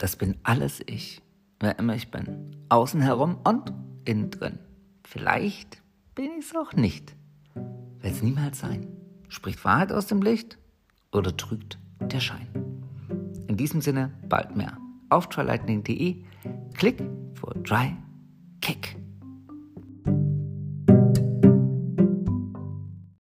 das bin alles ich, wer immer ich bin. Außen herum und innen drin. Vielleicht bin ich es auch nicht. Wird es niemals sein. Spricht Wahrheit aus dem Licht oder trügt der Schein? In diesem Sinne bald mehr. Auf trylightning.de. Klick for Dry